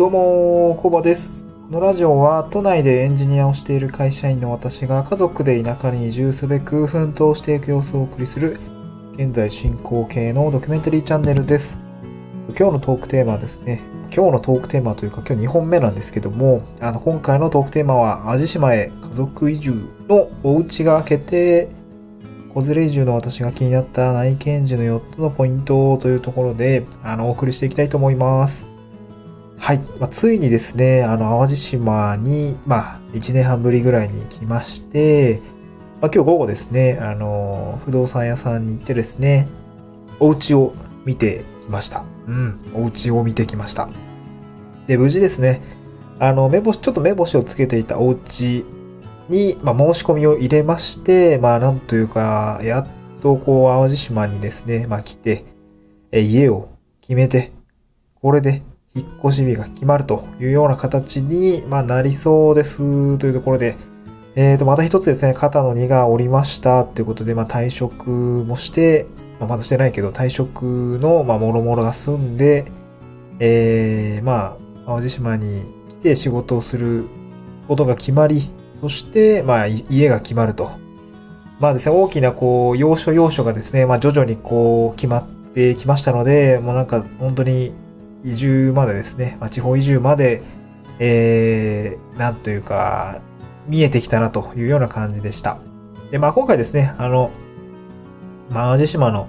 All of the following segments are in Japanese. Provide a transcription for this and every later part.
どうも、コバです。このラジオは都内でエンジニアをしている会社員の私が家族で田舎に移住すべく奮闘していく様子をお送りする現在進行形のドキュメンタリーチャンネルです。今日のトークテーマはですね、今日のトークテーマというか今日2本目なんですけども、あの今回のトークテーマは淡路島へ家族移住のお家が決定子連れ移住の私が気になった内見時の4つのポイントというところで、あの、お送りしていきたいと思います。はい。まあ、ついにですね、あの、淡路島に、まあ、1年半ぶりぐらいに来まして、まあ、今日午後ですね、あの、不動産屋さんに行ってですね、お家を見てきました。うん。お家を見てきました。で、無事ですね、あの、目星、ちょっと目星をつけていたお家に、まあ、申し込みを入れまして、まあ、なんというか、やっとこう、淡路島にですね、まあ、来て、え、家を決めて、これで引っ越し日が決まるというような形に、まあ、なりそうです、というところで、えーと、また一つですね、肩の荷が下りましたということで、まあ、退職もして、まあ、まだしてないけど、退職の、まあ、もろもろが済んで、えー、まあ、淡路島に来て仕事をすることが決まり、そして、まあ、家が決まると。まあですね、大きな、こう、要所要所がですね、まあ、徐々にこう、決まってきましたので、もうなんか、本当に、移住までですね、まあ、地方移住まで、えー、なんというか、見えてきたなというような感じでした。で、まあ、今回ですね、あの、まあ、淡路島の、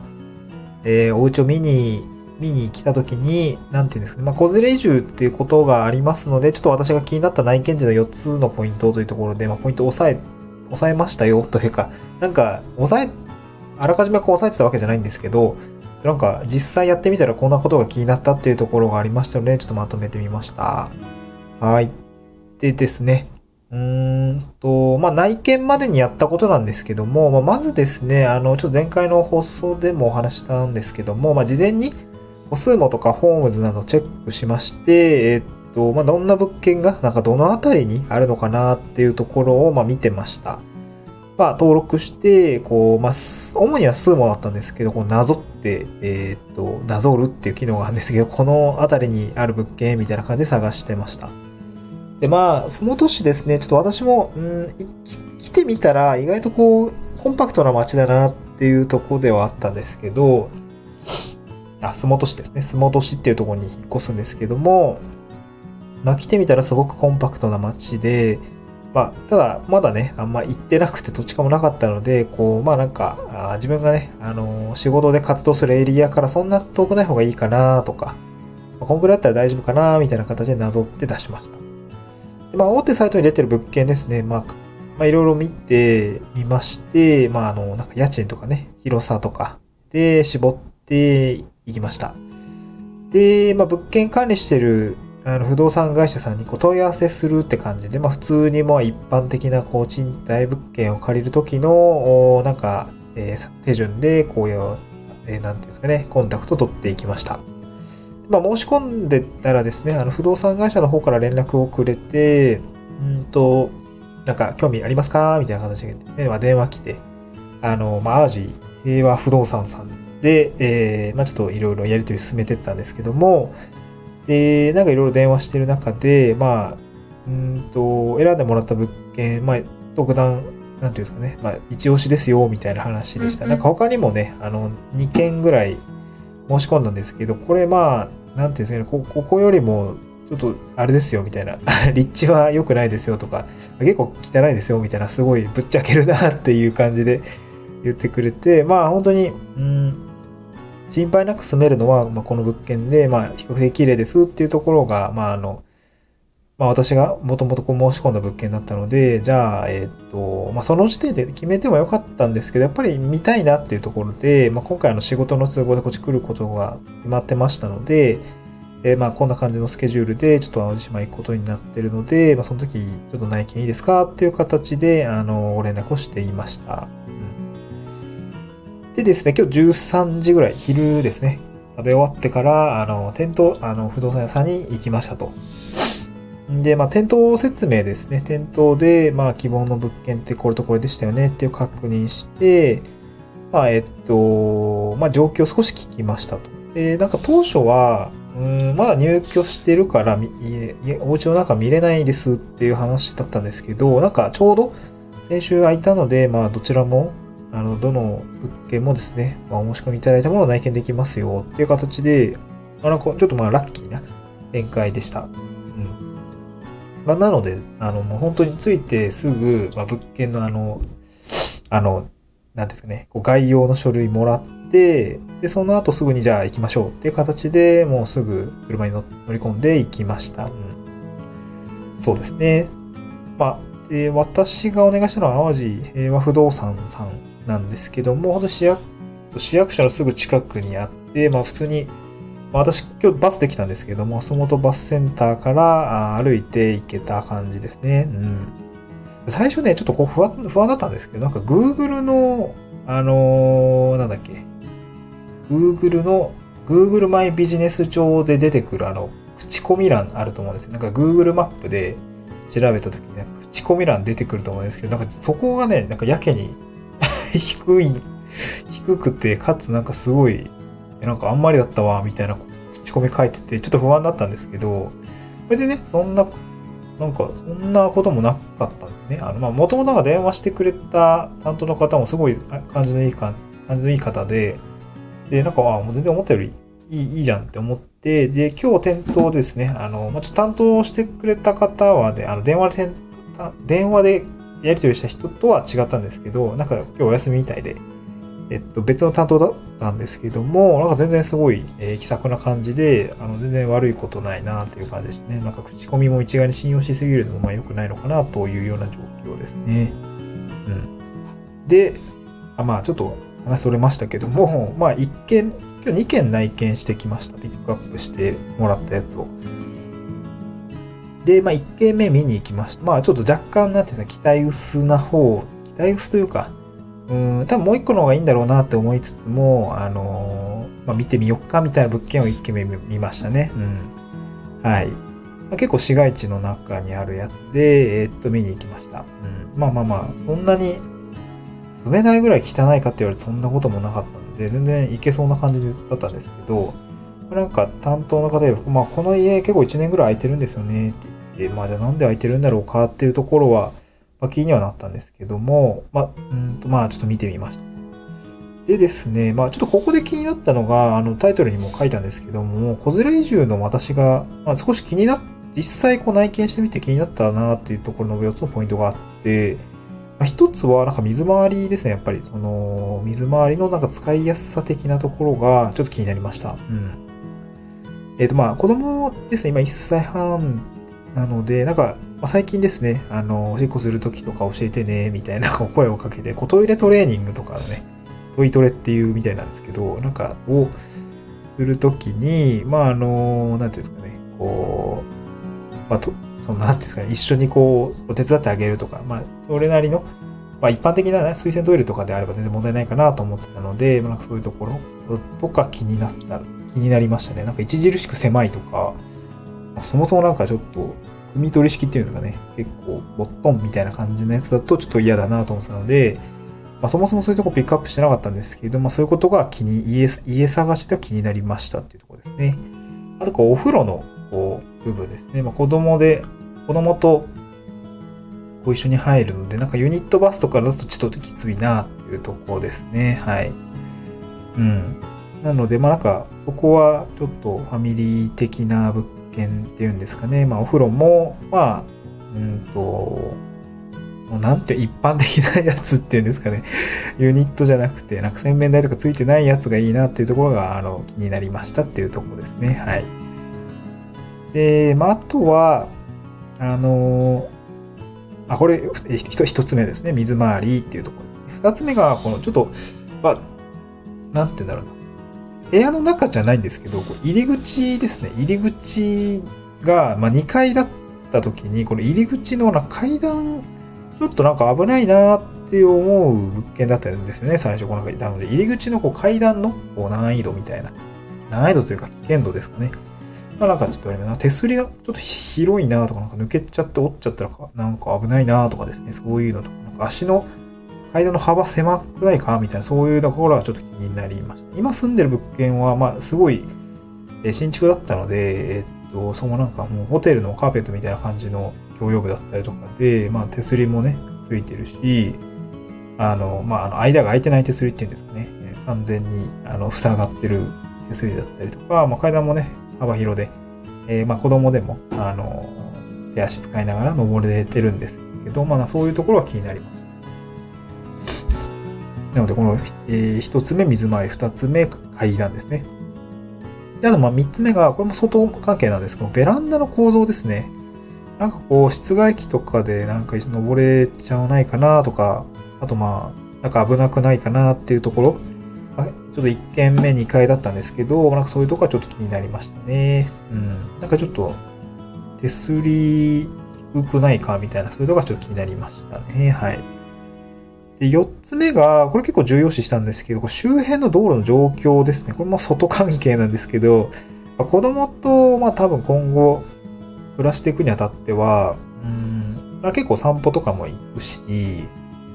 えー、お家を見に、見に来た時に、なんていうんですかね、まあ、子連れ移住っていうことがありますので、ちょっと私が気になった内見時の4つのポイントというところで、まあ、ポイントを押さえ、押さえましたよ、というか、なんか、押さえ、あらかじめこう押さえてたわけじゃないんですけど、なんか、実際やってみたらこんなことが気になったっていうところがありましたので、ちょっとまとめてみました。はい。でですね、うーんと、まあ、内見までにやったことなんですけども、まあ、まずですね、あの、ちょっと前回の放送でもお話したんですけども、まあ、事前に、歩数もとかホームズなどチェックしまして、えっと、まあ、どんな物件が、なんかどのあたりにあるのかなっていうところを、まあ、見てました。まあ、登録して、こう、まあ、主には数もだったんですけど、こう、なぞって、えっと、なぞるっていう機能があるんですけど、このあたりにある物件みたいな感じで探してました。で、まあ、その年ですね、ちょっと私も、うん、来てみたら、意外とこう、コンパクトな街だなっていうとこではあったんですけど、あ、洲本市ですね。洲本市っていうところに引っ越すんですけども、まあ来てみたらすごくコンパクトな街で、まあ、ただ、まだね、あんま行ってなくて土地勘もなかったので、こう、まあなんか、あ自分がね、あのー仕事で活動するエリアからそんな遠くない方がいいかなとか、まあこんぐらいだったら大丈夫かなみたいな形でなぞって出しました。でまあ、大手サイトに出てる物件ですね。まあ、まあ、いろいろ見てみまして、まあ、あの、なんか家賃とかね、広さとかで絞っていきました。で、まあ、物件管理してるあの不動産会社さんにこう問い合わせするって感じで、まあ、普通にまあ一般的なこう賃貸物件を借りるときの、おなんか、えー手順でこういう、えーていうんですかね、コンタクト取っていきました。まあ、申し込んでたらですね、あの不動産会社の方から連絡をくれて、うんと、なんか興味ありますかみたいな形で、ねまあ、電話来て、あの、まあ、淡路平和不動産さんで、えーまあ、ちょっといろいろやり取り進めてったんですけども、で、なんかいろいろ電話してる中で、まあ、うんと、選んでもらった物件、まあ、特段、なんていうんですかね、まあ、一押しですよ、みたいな話でした。なんか他にもね、あの、2件ぐらい申し込んだんですけど、これまあ、なんていうんですかね、こここよりも、ちょっと、あれですよ、みたいな。立地は良くないですよ、とか、結構汚いですよ、みたいな、すごいぶっちゃけるな、っていう感じで言ってくれて、まあ、本当に、うん、心配なく住めるのは、まあ、この物件で、まあ、比較的綺麗ですっていうところが、まあ、あの、まあ、私がもともとこう申し込んだ物件だったので、じゃあ、えっ、と、まあ、その時点で決めてもよかったんですけど、やっぱり見たいなっていうところで、まあ、今回の仕事の都合でこっち来ることが決まってましたので、えまあ、こんな感じのスケジュールで、ちょっと淡路島行くことになってるので、まあ、その時、ちょっと内見いいですかっていう形で、あの、ご連絡をしていました。でですね、今日13時ぐらい、昼ですね、食べ終わってから、あの、店頭、あの、不動産屋さんに行きましたと。で、まあ、店頭説明ですね。店頭で、まあ、希望の物件ってこれとこれでしたよねっていう確認して、まあ、えっと、まあ、状況を少し聞きましたと。で、なんか当初は、うん、まだ入居してるから、み家お家の中見れないですっていう話だったんですけど、なんかちょうど先週空いたので、まあどちらも、あの、どの物件もですね、まあお申し込みいただいたものを内見できますよっていう形で、あなんかちょっとまあラッキーな展開でした。うん。まあなので、あのもう本当についてすぐ、まあ物件のあの、あの、なんですかね、こう概要の書類もらって、で、その後すぐにじゃあ行きましょうっていう形でもうすぐ車に乗乗り込んで行きました。うん。そうですね。まあ、で、私がお願いしたのは淡路平和不動産さんなんですけども、本当市役、市役所のすぐ近くにあって、まあ普通に、まあ私今日バスで来たんですけども、洲本バスセンターから歩いて行けた感じですね。うん。最初ね、ちょっとこう不安、不安だったんですけど、なんか Google の、あのーなんだっけ、Google の、Google マイビジネス上で出てくるあの、口コミ欄あると思うんですよ。なんか Google マップで調べた時に、口コミ欄出てくると思うんですけど、なんかそこがね、なんかやけに低い、低くて、かつなんかすごい、なんかあんまりだったわ、みたいな口コミ書いてて、ちょっと不安だったんですけど、別にね、そんな、なんか、そんなこともなかったんですね。あの、まあ、もともとなんか電話してくれた担当の方もすごい感じのいいか、感じのいい方で、で、なんか、あ、もう全然思ったよりいい、いいじゃんって思って、で、今日店頭ですね、あの、ま、ちょっと担当してくれた方はね、あの、電話で、電話でやり取りした人とは違ったんですけど、なんか今日お休みみたいで、えっと、別の担当だったんですけども、なんか全然すごい、えー気さくな感じで、あの、全然悪いことないなっていう感じですね。なんか口コミも一概に信用しすぎるのもまあ良くないのかなというような状況ですね。うん。で、あまあちょっと話それましたけども、まあ一件、今日2件内見してきました。ピックアップしてもらったやつを。で、まあ1件目見に行きました。まあちょっと若干なんていうの、期待薄な方、期待薄というか、うん、多分もう一個の方がいいんだろうなって思いつつも、あのーまあ、見てみよっかみたいな物件を一軒目見ましたね。うん。はい。まあ、結構市街地の中にあるやつで、えーっと、見に行きました。うん。まあまあまあ、そんなに、住めないぐらい汚いかって言われてそんなこともなかったので、全然行けそうな感じだったんですけど、なんか担当の方で、まあこの家結構1年ぐらい空いてるんですよねって言って、まあじゃあなんで空いてるんだろうかっていうところは、まあ、気にはなったんですけども、まあ、うんと、まあ、ちょっと見てみました。でですね、まあ、ちょっとここで気になったのが、あの、タイトルにも書いたんですけども、子連れ移住の私が、まあ、少し気になっ、実際こう内見してみて気になったなっていうところの4つのポイントがあって、まあ、一つはなんか水回りですね、やっぱり。その、水回りのなんか使いやすさ的なところがちょっと気になりました。うん。えっ、と、まあ、子供ですね、今1歳半なので、なんか、最近ですね、あの、おしっこするときとか教えてね、みたいな 声をかけて、こうトイレトレーニングとかね、トイトレっていうみたいなんですけど、なんか、をするときに、まあ、あの、なんていうんですかね、こう、まあ、と、その、なんていうんですかね、一緒にこう、お手伝ってあげるとか、まあ、それなりの、まあ、一般的なね、水洗トイレとかであれば全然問題ないかなと思ってたので、まあ、なんかそういうところとか気になった、気になりましたね。なんか著しく狭いとか、そもそもなんかちょっと、踏み取り式っていうんですかね。結構、ボットンみたいな感じのやつだとちょっと嫌だなと思ってたので、まあ、そもそもそういうとこピックアップしてなかったんですけど、まあ、そういうことが気に、家、家探しでは気になりましたっていうところですね。あと、こう、お風呂の、こう、部分ですね。まあ、子供で、子供と、こう一緒に入るので、なんかユニットバスとかだとちょっときついなっていうところですね。はい。うん。なので、まあ、なんか、そこはちょっとファミリー的な物件っていうんですかね。まあ、お風呂も、まあ、うんと、もうなんて一般的なやつっていうんですかね。ユニットじゃなくて、なんか洗面台とかついてないやつがいいなっていうところが、あの、気になりましたっていうところですね。はい。で、まあ、あとは、あのあ、これ、え一一つ目ですね。水回りっていうところですね。二つ目が、この、ちょっと、まあ、なんて言うんだろうな。部屋の中じゃないんですけど、こう入り口ですね。入り口が、まあ、2階だった時に、この入り口のな階段、ちょっとなんか危ないなって思う物件だったんですよね。最初、このなので、入り口のこう階段のこう難易度みたいな。難易度というか危険度ですかね。まあ、なんかちょっとあれだな、手すりがちょっと広いなとか、なんか抜けちゃって折っちゃったら、なんか危ないなとかですね。そういうのとか、なんか足の階段の幅狭くないかみたいな、そういうところはちょっと気になりました。今住んでる物件は、まあ、すごい、で、新築だったので、えっと、そのなんかもうホテルのカーペットみたいな感じの共用部だったりとかで、まあ手すりもね、ついてるし、あの、まあ、あの、間が空いてない手すりっていうんですかね。完全に、あの、塞がってる手すりだったりとか、まあ、階段もね、幅広で、えー、まあ、子供でも、あの、手足使いながら登れてるんですけど、まあ、そういうところは気になります。なので、この、えー、一つ目水回り、二つ目階段ですね。で、あと、まあ、三つ目が、これも外関係なんですけど、ベランダの構造ですね。なんかこう、室外機とかでなんか登れちゃわないかなとか、あとまあ、なんか危なくないかなっていうところ、はいちょっと1軒目2階だったんですけど、なんかそういうとこはちょっと気になりましたね。うん。なんかちょっと、手すり低くないかみたいな、そういうとこはちょっと気になりましたね。はい。で、4つ目が、これ結構重要視したんですけど、周辺の道路の状況ですね。これも外関係なんですけど、子供と、まあ多分今後、暮らしていくにあたっては、うん、結構散歩とかも行くし、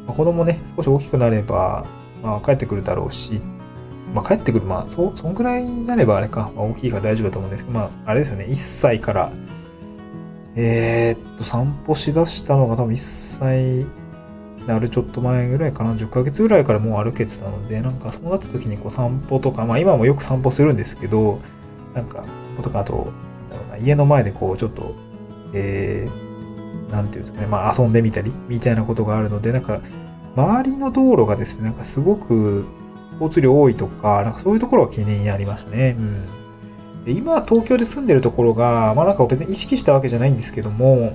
まあ、子供ね、少し大きくなれば、まあ、帰ってくるだろうし、まあ、帰ってくる、まあ、そ、そんくらいになればあれか、まあ、大きいから大丈夫だと思うんですけど、まあ、あれですよね、1歳から、えー、っと、散歩しだしたのが多分1歳なるちょっと前ぐらいかな、10ヶ月ぐらいからもう歩けてたので、なんかそうなった時にこう散歩とか、まあ今もよく散歩するんですけど、なんか、とかあと、家の前でこうちょっと、えー、なんていうんですかね、まあ遊んでみたり、みたいなことがあるので、なんか、周りの道路がですね、なんかすごく交通量多いとか、なんかそういうところは懸念にありましたね。うん。で今、東京で住んでるところが、まあなんか別に意識したわけじゃないんですけども、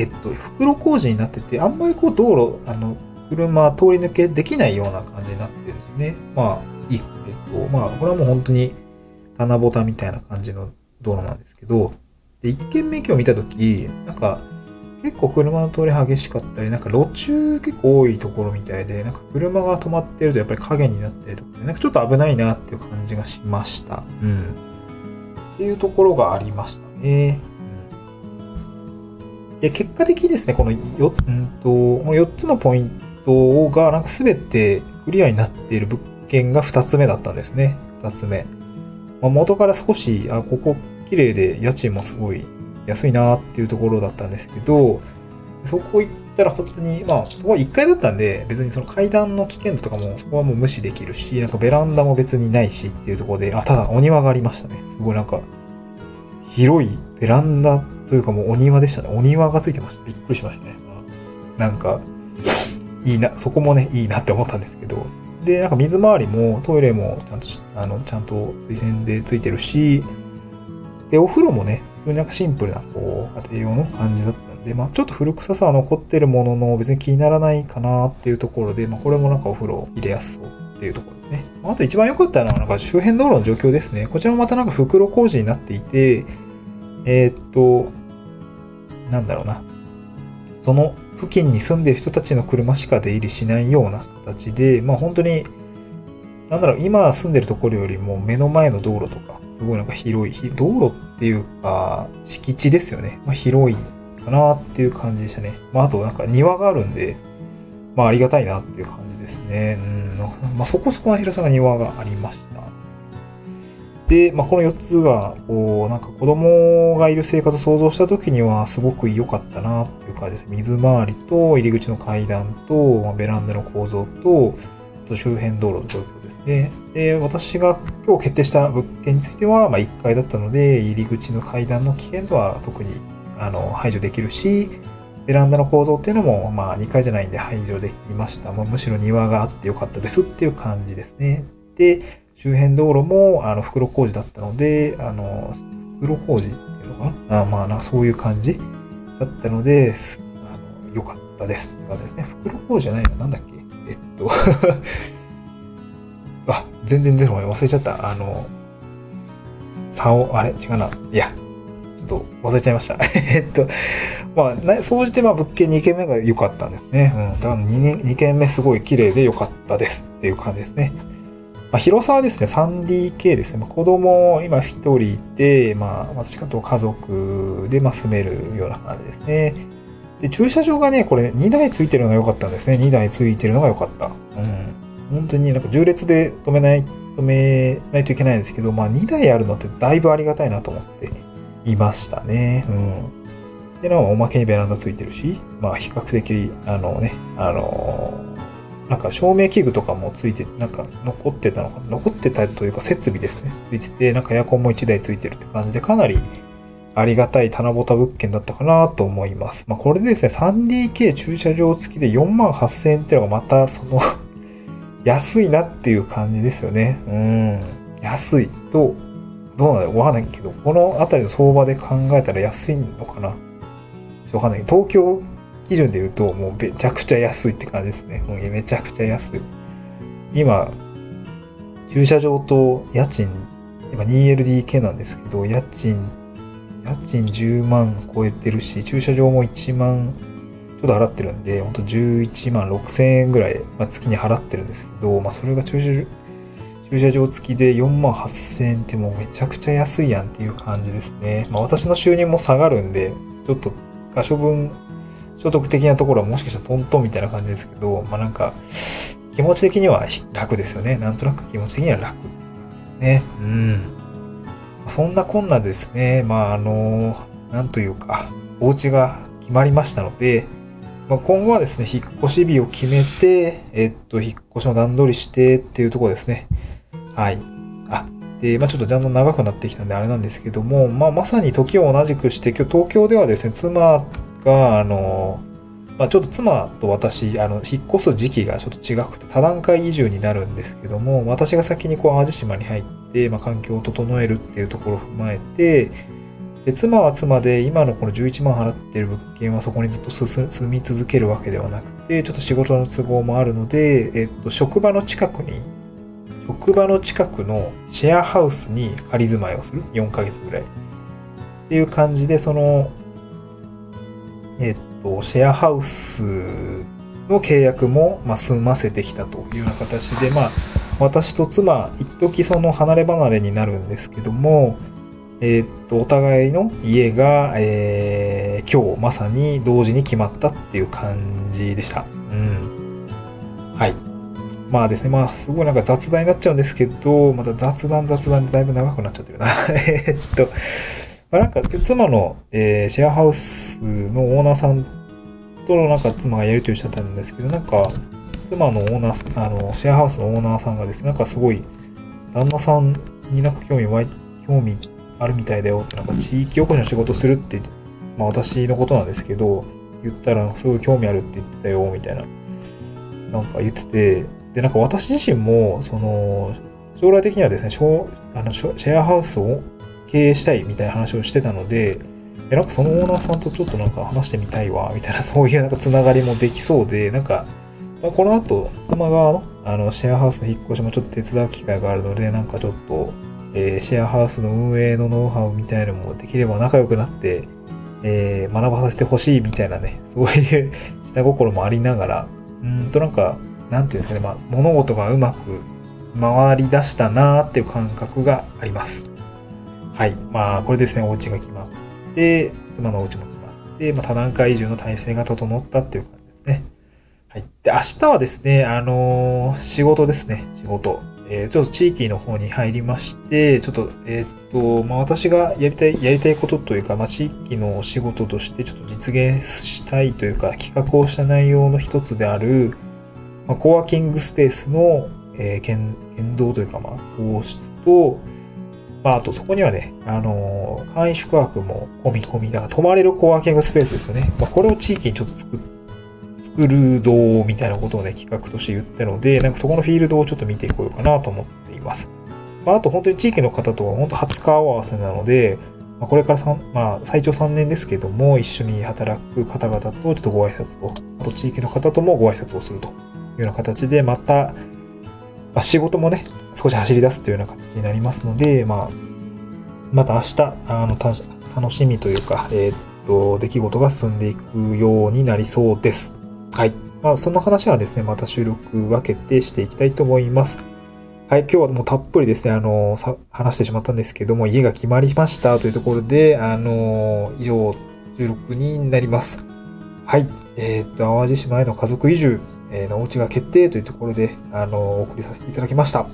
えっと、袋工事になってて、あんまりこう道路、あの、車通り抜けできないような感じになってるんですね。まあ、いい、えっと、まあ、これはもう本当に棚ぼたみたいな感じの道路なんですけど、で、一見目今日見たとき、なんか、結構車の通り激しかったり、なんか路中結構多いところみたいで、なんか車が止まってるとやっぱり影になってるとか、なんかちょっと危ないなっていう感じがしました。うん。っていうところがありましたね。で、結果的にですね、この4、うんと、この4つのポイントがなんか全てクリアになっている物件が2つ目だったんですね。2つ目。まあ、元から少し、あ、ここ綺麗で家賃もすごい安いなっていうところだったんですけど、そこ行ったら本当に、まあ、そこは1階だったんで、別にその階段の危険度とかも、そこはもう無視できるし、なんかベランダも別にないしっていうところで、あ、ただお庭がありましたね。すごいなんか、広いベランダというかもうお庭でしたね。お庭がついてました。びっくりしましたね。なんか、いいな、そこもね、いいなって思ったんですけど。で、なんか水回りもトイレもちゃんと、あの、ちゃんと水洗でついてるし、で、お風呂もね、普通になんかシンプルな、こう、家庭用の感じだったんで、まあちょっと古臭さは残ってるものの、別に気にならないかなっていうところで、まあこれもなんかお風呂入れやすそうっていうところですね。あと一番良かったのは、なんか周辺道路の状況ですね。こちらもまたなんか袋工事になっていて、えー、っと、なんだろうな。その付近に住んでる人たちの車しか出入りしないような形で、まあ本当に、なんだろう、今住んでるところよりも目の前の道路とか、すごいなんか広い、道路っていうか、敷地ですよね。まあ、広いかなっていう感じでしたね。まあ、あとなんか庭があるんで、まあ、ありがたいなっていう感じですね。うん。まあ、そこそこの広さが庭がありました。で、まあ、この4つが、こう、なんか子供がいる生活を想像した時にはすごく良かったなっていう感じです。水回りと入り口の階段と、まあ、ベランダの構造と、と周辺道路の状況ですね、で私が今日決定した物件については、まあ、1階だったので、入り口の階段の危険度は特にあの排除できるし、ベランダの構造っていうのも、まあ、2階じゃないんで排除できました。もうむしろ庭があってよかったですっていう感じですね。で、周辺道路も、あの、袋工事だったので、あの、袋工事っていうのかな？あまあな、そういう感じだったので、あの、よかったですって感じですね。袋工事じゃないの？なんだっけ？えっと あ、全然出る前忘れちゃった。あの、竿、あれ？違うな。いや、ちょっと忘れちゃいました。えっと、まあ、総じてまあ物件2軒目が良かったんですね。うん。だから 2, 2軒目すごい綺麗で良かったですっていう感じですね。まあ、広さはですね、3DK ですね。まあ、子供、今1人いて、まあ、私かと家族で、まあ、住めるような感じですね。で、駐車場がね、これ2台ついてるのが良かったんですね。2台ついてるのが良かった。うん。本当になんか重列で止めない、止めないといけないんですけど、まあ2台あるのってだいぶありがたいなと思っていましたね。うん。で、なお、おまけにベランダついてるし、まあ比較的、あのね、あのー、なんか照明器具とかもついて、なんか残ってたのかな残ってたというか設備ですね。ついてて、なんかエアコンも1台ついてるって感じで、かなりありがたい棚ぼた物件だったかなと思います。まあこれでですね、3DK 駐車場付きで4万8000円っていうのがまたその安いなっていう感じですよね。うん。安いと、どうなのわかんないけど、このあたりの相場で考えたら安いのかなわかんない。東京基準で言うと、もうめちゃくちゃ安いって感じですね。もうめちゃくちゃ安い。今、駐車場と家賃、今 2LDK なんですけど、家賃、家賃10万超えてるし、駐車場も1万ちょっと払ってるんで、ほんと11万6千円ぐらい、まあ、月に払ってるんですけど、まあ、それが駐車駐車場付きで4万8千円ってもうめちゃくちゃ安いやんっていう感じですね。まあ、私の収入も下がるんで、ちょっと可処分所得的なところはもしかしたらトントンみたいな感じですけど、まあなんか、気持ち的には楽ですよね。なんとなく気持ち的には楽ね。うん。そんなこんなですね、まああの、なんというか、お家が決まりましたので、まあ、今後はですね、引っ越し日を決めて、えっと、引っ越しの段取りしてっていうところですね。はい。あ、で、まあちょっとだんだん長くなってきたんであれなんですけども、まあまさに時を同じくして、今日東京ではですね、妻が、あの、まあちょっと妻と私、あの、引っ越す時期がちょっと違くて、多段階移住になるんですけども、私が先にこう、淡路島に入って、まあ環境を整えるっていうところを踏まえて、で、妻は妻で、今のこの11万払ってる物件はそこにずっと住み続けるわけではなくて、ちょっと仕事の都合もあるので、えっと、職場の近くに、職場の近くのシェアハウスに仮住まいをする？4ヶ月ぐらい。っていう感じで、その、えっと、シェアハウスの契約も、まあ、済ませてきたというような形で、まあ、私と妻、一時その離れ離れになるんですけども、え、っと、お互いの家が、えー、今日まさに同時に決まったっていう感じでした。うん。はい。まあですね、まあ、すごいなんか雑談になっちゃうんですけど、また雑談雑談でだいぶ長くなっちゃってるな。えっと、まあなんか、妻の、えー、シェアハウスのオーナーさんとのなんか妻がやりとりしてたんですけど、なんか、妻のオーナー、あの、シェアハウスのオーナーさんがですね、なんかすごい、旦那さんになんか興味湧い、興味あるみたいだよって、なんか地域おこしの仕事するって、まあ私のことなんですけど、言ったらすごい興味あるって言ってたよ、みたいな。なんか言ってて、で、なんか私自身も、その、将来的にはですね、あのシェアハウスを経営したいみたいな話をしてたので、え、なんかそのオーナーさんとちょっとなんか話してみたいわ、みたいな、そういうなんかつながりもできそうで、なんか、まあ、この後、妻側の、あの、シェアハウスの引っ越しもちょっと手伝う機会があるので、なんかちょっと、えー、シェアハウスの運営のノウハウみたいなのもできれば仲良くなって、えー、学ばさせてほしいみたいなね、そういう 下心もありながら、うんとなんか、なんていうんですかね、まあ、物事がうまく回り出したなーっていう感覚があります。はい。まあ、これですね、お家が決まって、妻のお家も決まって、まあ、多段階移住の体制が整ったっていう感じですね。はい。で、明日はですね、あのー、仕事ですね、仕事。えー、ちょっと地域の方に入りまして、ちょっと、えっ、と、まあ、私がやりたい、やりたいことというか、まあ、地域のお仕事としてちょっと実現したいというか、企画をした内容の一つである、まあ、コワーキングスペースの、えー、建、建造というか、まあ、創出と、まあ、あとそこにはね、あのー、簡易宿泊も込み込みだ、泊まれるコワーキングスペースですよね。まあ、これを地域にちょっと作って、作るぞみたいなことをね、企画として言ったので、なんかそこのフィールドをちょっと見ていこうかなと思っています。まあ、あと本当に地域の方とは本当初顔合わせなので、まあ、これから3、まあ、最長3年ですけども、一緒に働く方々とちょっとご挨拶と、あと地域の方ともご挨拶をするというような形で、また、まあ、仕事もね、少し走り出すというような形になりますので、まあ、また明日、あの、楽しみというか、えー、っと、出来事が進んでいくようになりそうです。はい。まあ、その話はですね、また収録分けてしていきたいと思います。はい、今日はもうたっぷりですね、あの、さ、話してしまったんですけども、家が決まりましたというところで、あの、以上、収録になります。はい。えー、っと、淡路島への家族移住、えー、のお家が決定というところで、あの、お送りさせていただきました。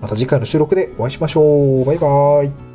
また次回の収録でお会いしましょう。バイバーイ。